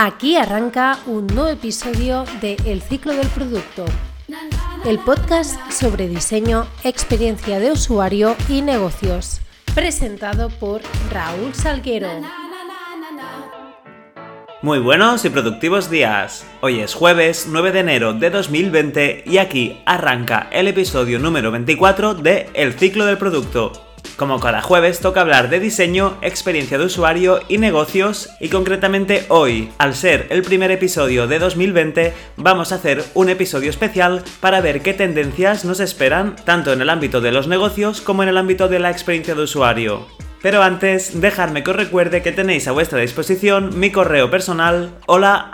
Aquí arranca un nuevo episodio de El ciclo del producto, el podcast sobre diseño, experiencia de usuario y negocios, presentado por Raúl Salguero. Muy buenos y productivos días. Hoy es jueves 9 de enero de 2020 y aquí arranca el episodio número 24 de El ciclo del producto, como cada jueves toca hablar de diseño, experiencia de usuario y negocios y concretamente hoy, al ser el primer episodio de 2020, vamos a hacer un episodio especial para ver qué tendencias nos esperan tanto en el ámbito de los negocios como en el ámbito de la experiencia de usuario. Pero antes, dejadme que os recuerde que tenéis a vuestra disposición mi correo personal hola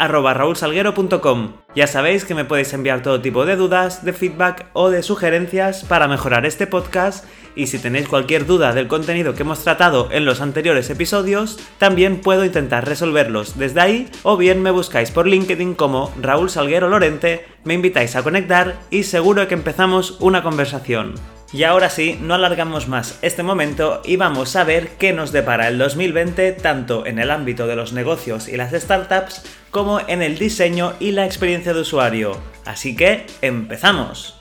Ya sabéis que me podéis enviar todo tipo de dudas, de feedback o de sugerencias para mejorar este podcast y si tenéis cualquier duda del contenido que hemos tratado en los anteriores episodios, también puedo intentar resolverlos desde ahí o bien me buscáis por LinkedIn como Raúl Salguero Lorente, me invitáis a conectar y seguro que empezamos una conversación. Y ahora sí, no alargamos más este momento y vamos a ver qué nos depara el 2020 tanto en el ámbito de los negocios y las startups como en el diseño y la experiencia de usuario. Así que, empezamos.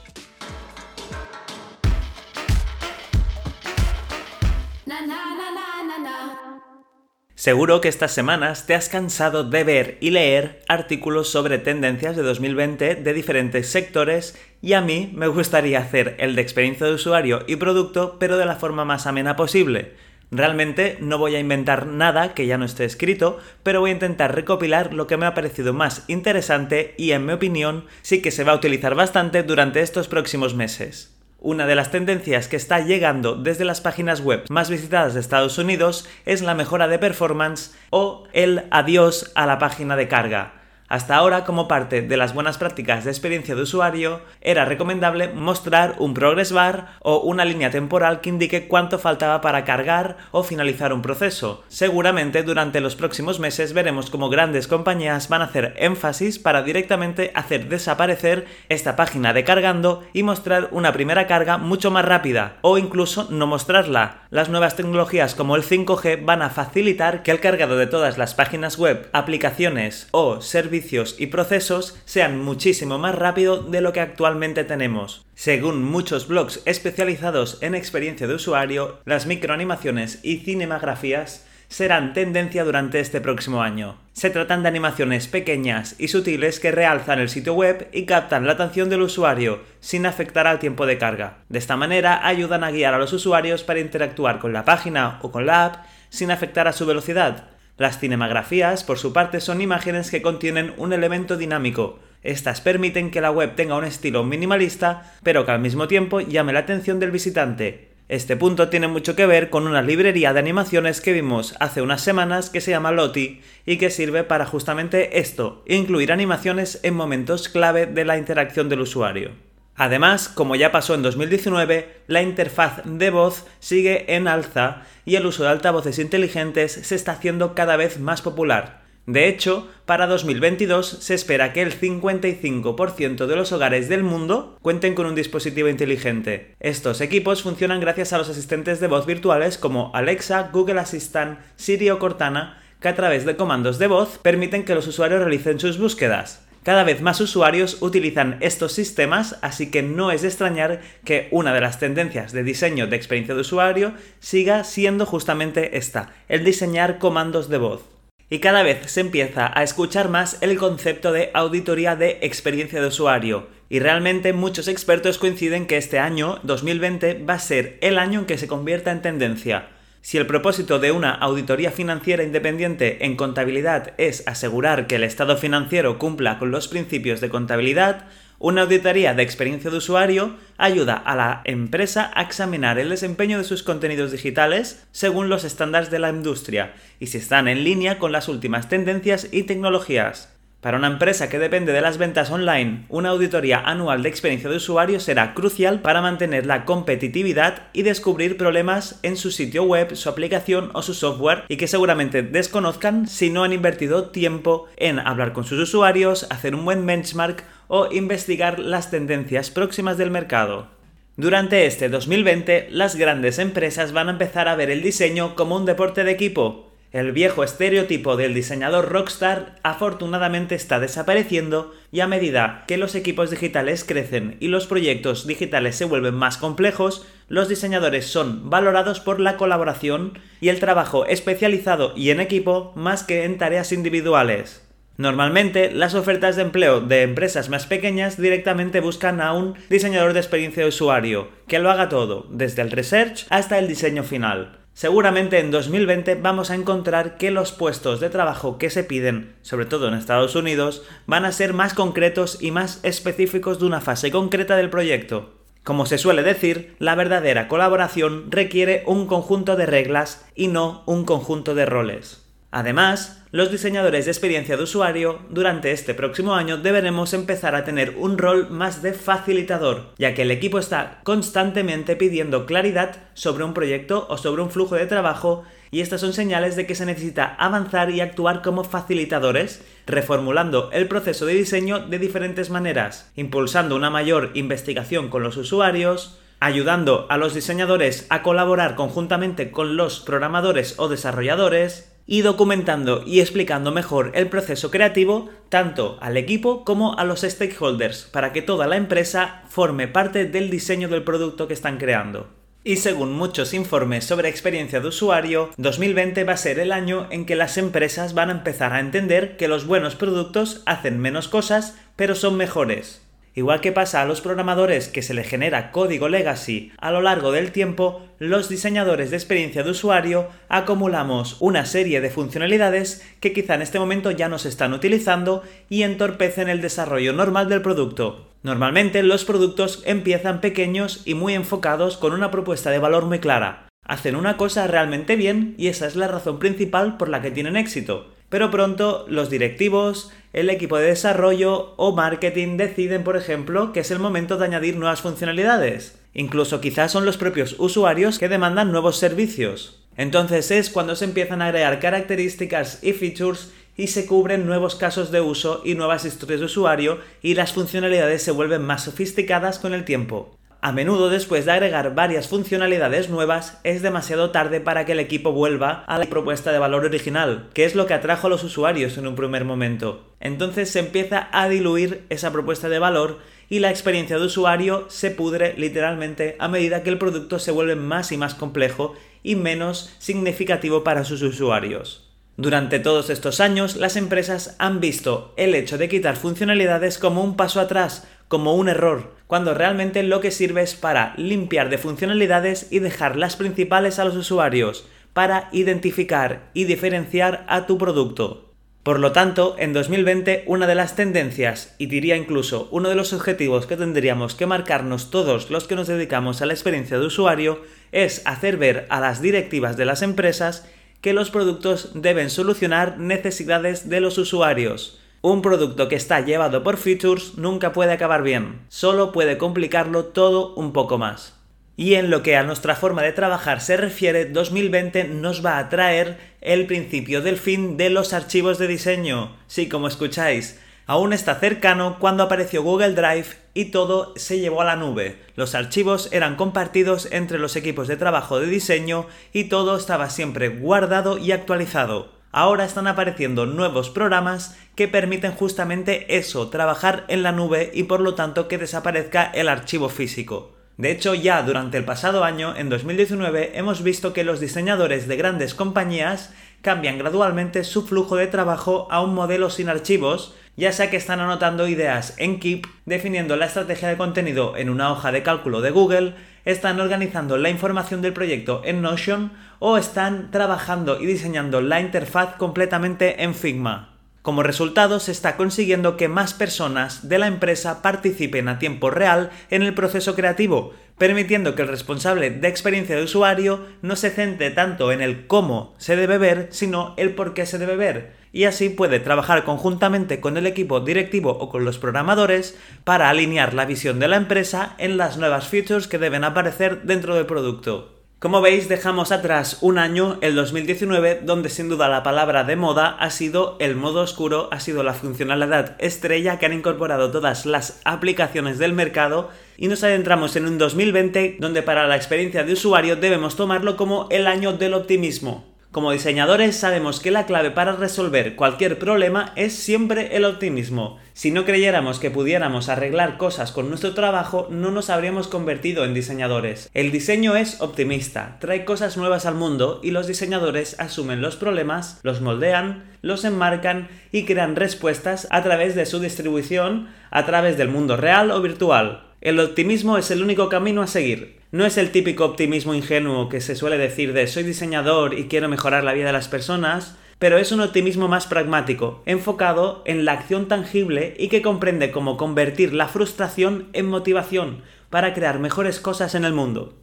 Seguro que estas semanas te has cansado de ver y leer artículos sobre tendencias de 2020 de diferentes sectores y a mí me gustaría hacer el de experiencia de usuario y producto pero de la forma más amena posible. Realmente no voy a inventar nada que ya no esté escrito, pero voy a intentar recopilar lo que me ha parecido más interesante y en mi opinión sí que se va a utilizar bastante durante estos próximos meses. Una de las tendencias que está llegando desde las páginas web más visitadas de Estados Unidos es la mejora de performance o el adiós a la página de carga. Hasta ahora, como parte de las buenas prácticas de experiencia de usuario, era recomendable mostrar un progress bar o una línea temporal que indique cuánto faltaba para cargar o finalizar un proceso. Seguramente durante los próximos meses veremos cómo grandes compañías van a hacer énfasis para directamente hacer desaparecer esta página de cargando y mostrar una primera carga mucho más rápida o incluso no mostrarla. Las nuevas tecnologías como el 5G van a facilitar que el cargado de todas las páginas web, aplicaciones o servicios y procesos sean muchísimo más rápido de lo que actualmente tenemos. Según muchos blogs especializados en experiencia de usuario, las microanimaciones y cinematografías serán tendencia durante este próximo año. Se tratan de animaciones pequeñas y sutiles que realzan el sitio web y captan la atención del usuario sin afectar al tiempo de carga. De esta manera ayudan a guiar a los usuarios para interactuar con la página o con la app sin afectar a su velocidad, las cinematografías, por su parte, son imágenes que contienen un elemento dinámico. Estas permiten que la web tenga un estilo minimalista, pero que al mismo tiempo llame la atención del visitante. Este punto tiene mucho que ver con una librería de animaciones que vimos hace unas semanas que se llama Lottie y que sirve para justamente esto, incluir animaciones en momentos clave de la interacción del usuario. Además, como ya pasó en 2019, la interfaz de voz sigue en alza y el uso de altavoces inteligentes se está haciendo cada vez más popular. De hecho, para 2022 se espera que el 55% de los hogares del mundo cuenten con un dispositivo inteligente. Estos equipos funcionan gracias a los asistentes de voz virtuales como Alexa, Google Assistant, Siri o Cortana, que a través de comandos de voz permiten que los usuarios realicen sus búsquedas. Cada vez más usuarios utilizan estos sistemas, así que no es de extrañar que una de las tendencias de diseño de experiencia de usuario siga siendo justamente esta, el diseñar comandos de voz. Y cada vez se empieza a escuchar más el concepto de auditoría de experiencia de usuario, y realmente muchos expertos coinciden que este año, 2020, va a ser el año en que se convierta en tendencia. Si el propósito de una auditoría financiera independiente en contabilidad es asegurar que el estado financiero cumpla con los principios de contabilidad, una auditoría de experiencia de usuario ayuda a la empresa a examinar el desempeño de sus contenidos digitales según los estándares de la industria y si están en línea con las últimas tendencias y tecnologías. Para una empresa que depende de las ventas online, una auditoría anual de experiencia de usuario será crucial para mantener la competitividad y descubrir problemas en su sitio web, su aplicación o su software y que seguramente desconozcan si no han invertido tiempo en hablar con sus usuarios, hacer un buen benchmark o investigar las tendencias próximas del mercado. Durante este 2020, las grandes empresas van a empezar a ver el diseño como un deporte de equipo El viejo estereotipo del diseñador rockstar afortunadamente está desapareciendo y a medida que los equipos digitales crecen y los proyectos digitales se vuelven más complejos, los diseñadores son valorados por la colaboración y el trabajo especializado y en equipo más que en tareas individuales. Normalmente, las ofertas de empleo de empresas más pequeñas directamente buscan a un diseñador de experiencia de usuario, que lo haga todo, desde el research hasta el diseño final. Seguramente en 2020 vamos a encontrar que los puestos de trabajo que se piden, sobre todo en Estados Unidos, van a ser más concretos y más específicos de una fase concreta del proyecto. Como se suele decir, la verdadera colaboración requiere un conjunto de reglas y no un conjunto de roles. Además, los diseñadores de experiencia de usuario durante este próximo año deberemos empezar a tener un rol más de facilitador, ya que el equipo está constantemente pidiendo claridad sobre un proyecto o sobre un flujo de trabajo y estas son señales de que se necesita avanzar y actuar como facilitadores, reformulando el proceso de diseño de diferentes maneras, impulsando una mayor investigación con los usuarios, ayudando a los diseñadores a colaborar conjuntamente con los programadores o desarrolladores, y documentando y explicando mejor el proceso creativo tanto al equipo como a los stakeholders para que toda la empresa forme parte del diseño del producto que están creando. Y según muchos informes sobre experiencia de usuario, 2020 va a ser el año en que las empresas van a empezar a entender que los buenos productos hacen menos cosas, pero son mejores. Igual que pasa a los programadores que se le genera código legacy a lo largo del tiempo, los diseñadores de experiencia de usuario acumulamos una serie de funcionalidades que quizá en este momento ya no se están utilizando y entorpecen el desarrollo normal del producto. Normalmente los productos empiezan pequeños y muy enfocados con una propuesta de valor muy clara. Hacen una cosa realmente bien y esa es la razón principal por la que tienen éxito. Pero pronto los directivos, el equipo de desarrollo o marketing deciden, por ejemplo, que es el momento de añadir nuevas funcionalidades. Incluso quizás son los propios usuarios que demandan nuevos servicios. Entonces es cuando se empiezan a agregar características y features y se cubren nuevos casos de uso y nuevas historias de usuario y las funcionalidades se vuelven más sofisticadas con el tiempo. A menudo después de agregar varias funcionalidades nuevas es demasiado tarde para que el equipo vuelva a la propuesta de valor original, que es lo que atrajo a los usuarios en un primer momento. Entonces se empieza a diluir esa propuesta de valor y la experiencia de usuario se pudre literalmente a medida que el producto se vuelve más y más complejo y menos significativo para sus usuarios. Durante todos estos años, las empresas han visto el hecho de quitar funcionalidades como un paso atrás, como un error, cuando realmente lo que sirve es para limpiar de funcionalidades y dejar las principales a los usuarios, para identificar y diferenciar a tu producto. Por lo tanto, en 2020 una de las tendencias, y diría incluso uno de los objetivos que tendríamos que marcarnos todos los que nos dedicamos a la experiencia de usuario, es hacer ver a las directivas de las empresas que los productos deben solucionar necesidades de los usuarios, un producto que está llevado por features nunca puede acabar bien, solo puede complicarlo todo un poco más. Y en lo que a nuestra forma de trabajar se refiere, 2020 nos va a traer el principio del fin de los archivos de diseño. Sí, como escucháis, aún está cercano cuando apareció Google Drive y todo se llevó a la nube. Los archivos eran compartidos entre los equipos de trabajo de diseño y todo estaba siempre guardado y actualizado ahora están apareciendo nuevos programas que permiten justamente eso, trabajar en la nube y por lo tanto que desaparezca el archivo físico. De hecho, ya durante el pasado año, en 2019, hemos visto que los diseñadores de grandes compañías cambian gradualmente su flujo de trabajo a un modelo sin archivos, ya sea que están anotando ideas en Keep, definiendo la estrategia de contenido en una hoja de cálculo de Google, están organizando la información del proyecto en Notion o están trabajando y diseñando la interfaz completamente en Figma. Como resultado, se está consiguiendo que más personas de la empresa participen a tiempo real en el proceso creativo, permitiendo que el responsable de experiencia de usuario no se centre tanto en el cómo se debe ver, sino el por qué se debe ver y así puede trabajar conjuntamente con el equipo directivo o con los programadores para alinear la visión de la empresa en las nuevas features que deben aparecer dentro del producto. Como veis, dejamos atrás un año, el 2019, donde sin duda la palabra de moda ha sido el modo oscuro, ha sido la funcionalidad estrella que han incorporado todas las aplicaciones del mercado y nos adentramos en un 2020 donde para la experiencia de usuario debemos tomarlo como el año del optimismo Como diseñadores sabemos que la clave para resolver cualquier problema es siempre el optimismo. Si no creyéramos que pudiéramos arreglar cosas con nuestro trabajo, no nos habríamos convertido en diseñadores. El diseño es optimista, trae cosas nuevas al mundo y los diseñadores asumen los problemas, los moldean, los enmarcan y crean respuestas a través de su distribución, a través del mundo real o virtual. El optimismo es el único camino a seguir. No es el típico optimismo ingenuo que se suele decir de soy diseñador y quiero mejorar la vida de las personas, pero es un optimismo más pragmático, enfocado en la acción tangible y que comprende cómo convertir la frustración en motivación para crear mejores cosas en el mundo.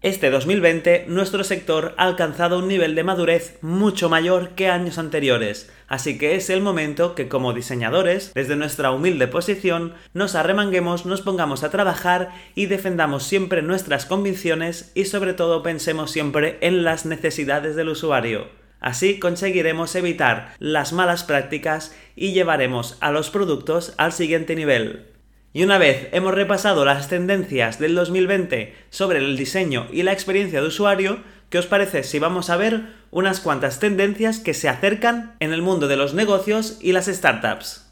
Este 2020 nuestro sector ha alcanzado un nivel de madurez mucho mayor que años anteriores, así que es el momento que como diseñadores, desde nuestra humilde posición, nos arremanguemos, nos pongamos a trabajar y defendamos siempre nuestras convicciones y sobre todo pensemos siempre en las necesidades del usuario. Así conseguiremos evitar las malas prácticas y llevaremos a los productos al siguiente nivel. Y una vez hemos repasado las tendencias del 2020 sobre el diseño y la experiencia de usuario, ¿qué os parece si vamos a ver unas cuantas tendencias que se acercan en el mundo de los negocios y las startups?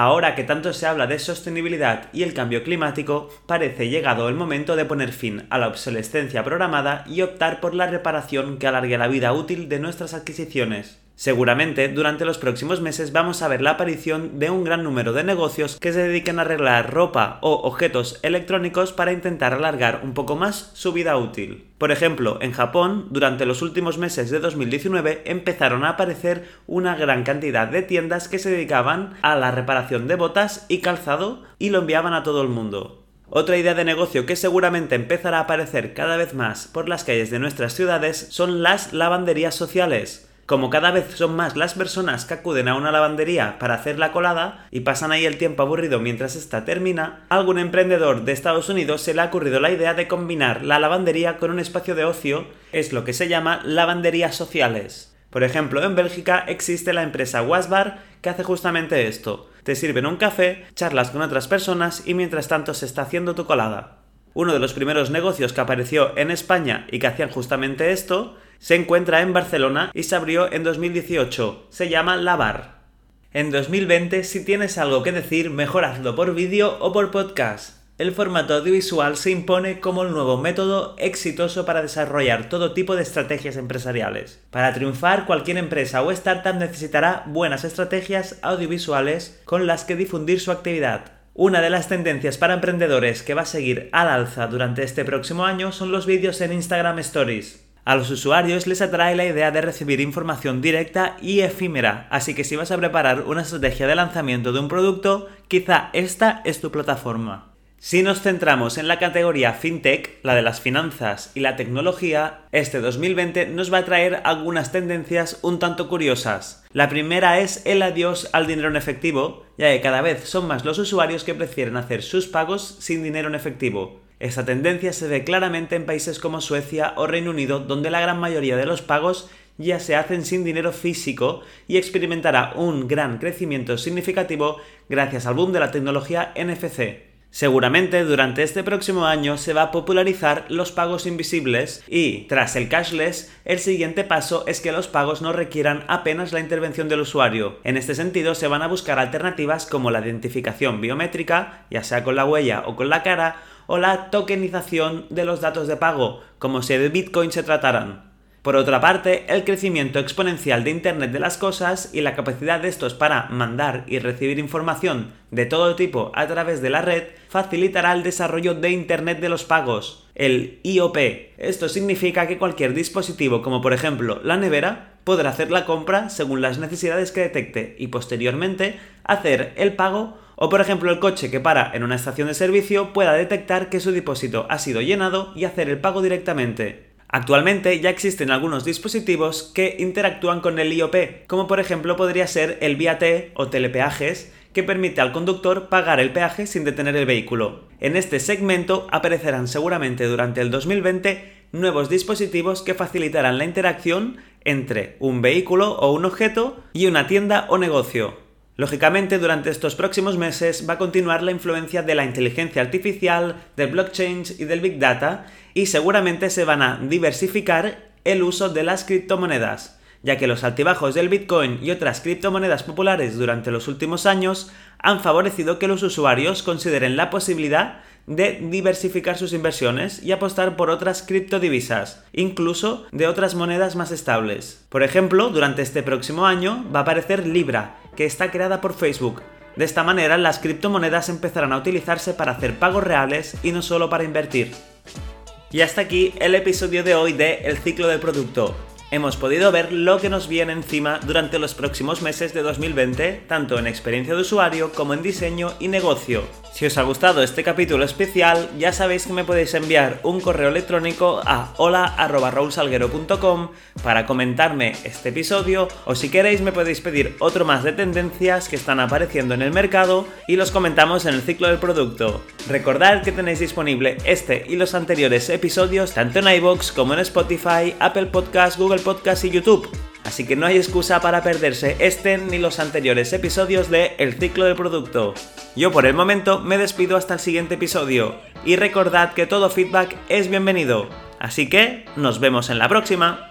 Ahora que tanto se habla de sostenibilidad y el cambio climático, parece llegado el momento de poner fin a la obsolescencia programada y optar por la reparación que alargue la vida útil de nuestras adquisiciones. Seguramente durante los próximos meses vamos a ver la aparición de un gran número de negocios que se dediquen a arreglar ropa o objetos electrónicos para intentar alargar un poco más su vida útil. Por ejemplo, en Japón, durante los últimos meses de 2019 empezaron a aparecer una gran cantidad de tiendas que se dedicaban a la reparación de botas y calzado y lo enviaban a todo el mundo. Otra idea de negocio que seguramente empezará a aparecer cada vez más por las calles de nuestras ciudades son las lavanderías sociales. Como cada vez son más las personas que acuden a una lavandería para hacer la colada y pasan ahí el tiempo aburrido mientras esta termina, a algún emprendedor de Estados Unidos se le ha ocurrido la idea de combinar la lavandería con un espacio de ocio, es lo que se llama lavanderías sociales. Por ejemplo, en Bélgica existe la empresa Wasbar que hace justamente esto. Te sirven un café, charlas con otras personas y mientras tanto se está haciendo tu colada. Uno de los primeros negocios que apareció en España y que hacían justamente esto se encuentra en Barcelona y se abrió en 2018. Se llama Lavar. En 2020, si tienes algo que decir, mejor hazlo por vídeo o por podcast. El formato audiovisual se impone como el nuevo método exitoso para desarrollar todo tipo de estrategias empresariales. Para triunfar, cualquier empresa o startup necesitará buenas estrategias audiovisuales con las que difundir su actividad. Una de las tendencias para emprendedores que va a seguir al alza durante este próximo año son los vídeos en Instagram Stories. A los usuarios les atrae la idea de recibir información directa y efímera, así que si vas a preparar una estrategia de lanzamiento de un producto, quizá esta es tu plataforma. Si nos centramos en la categoría FinTech, la de las finanzas y la tecnología, este 2020 nos va a traer algunas tendencias un tanto curiosas. La primera es el adiós al dinero en efectivo, ya que cada vez son más los usuarios que prefieren hacer sus pagos sin dinero en efectivo. Esta tendencia se ve claramente en países como Suecia o Reino Unido, donde la gran mayoría de los pagos ya se hacen sin dinero físico y experimentará un gran crecimiento significativo gracias al boom de la tecnología NFC. Seguramente durante este próximo año se va a popularizar los pagos invisibles y, tras el cashless, el siguiente paso es que los pagos no requieran apenas la intervención del usuario. En este sentido se van a buscar alternativas como la identificación biométrica, ya sea con la huella o con la cara, o la tokenización de los datos de pago, como si de Bitcoin se trataran. Por otra parte, el crecimiento exponencial de Internet de las Cosas y la capacidad de estos para mandar y recibir información de todo tipo a través de la red facilitará el desarrollo de Internet de los pagos, el IOP. Esto significa que cualquier dispositivo como por ejemplo la nevera podrá hacer la compra según las necesidades que detecte y posteriormente hacer el pago o por ejemplo el coche que para en una estación de servicio pueda detectar que su depósito ha sido llenado y hacer el pago directamente. Actualmente ya existen algunos dispositivos que interactúan con el IOP, como por ejemplo podría ser el VAT o telepeajes, que permite al conductor pagar el peaje sin detener el vehículo. En este segmento aparecerán seguramente durante el 2020 nuevos dispositivos que facilitarán la interacción entre un vehículo o un objeto y una tienda o negocio. Lógicamente, durante estos próximos meses va a continuar la influencia de la inteligencia artificial, del blockchain y del big data, y seguramente se van a diversificar el uso de las criptomonedas, ya que los altibajos del Bitcoin y otras criptomonedas populares durante los últimos años han favorecido que los usuarios consideren la posibilidad de diversificar sus inversiones y apostar por otras criptodivisas, incluso de otras monedas más estables. Por ejemplo, durante este próximo año va a aparecer Libra, que está creada por Facebook. De esta manera, las criptomonedas empezarán a utilizarse para hacer pagos reales y no solo para invertir. Y hasta aquí el episodio de hoy de El ciclo del producto hemos podido ver lo que nos viene encima durante los próximos meses de 2020, tanto en experiencia de usuario como en diseño y negocio. Si os ha gustado este capítulo especial, ya sabéis que me podéis enviar un correo electrónico a hola.raulsalguero.com para comentarme este episodio o si queréis me podéis pedir otro más de tendencias que están apareciendo en el mercado y los comentamos en el ciclo del producto. Recordad que tenéis disponible este y los anteriores episodios tanto en iBox como en Spotify, Apple Podcasts, Google Podcast y YouTube. Así que no hay excusa para perderse este ni los anteriores episodios de El ciclo del producto. Yo por el momento me despido hasta el siguiente episodio y recordad que todo feedback es bienvenido. Así que nos vemos en la próxima.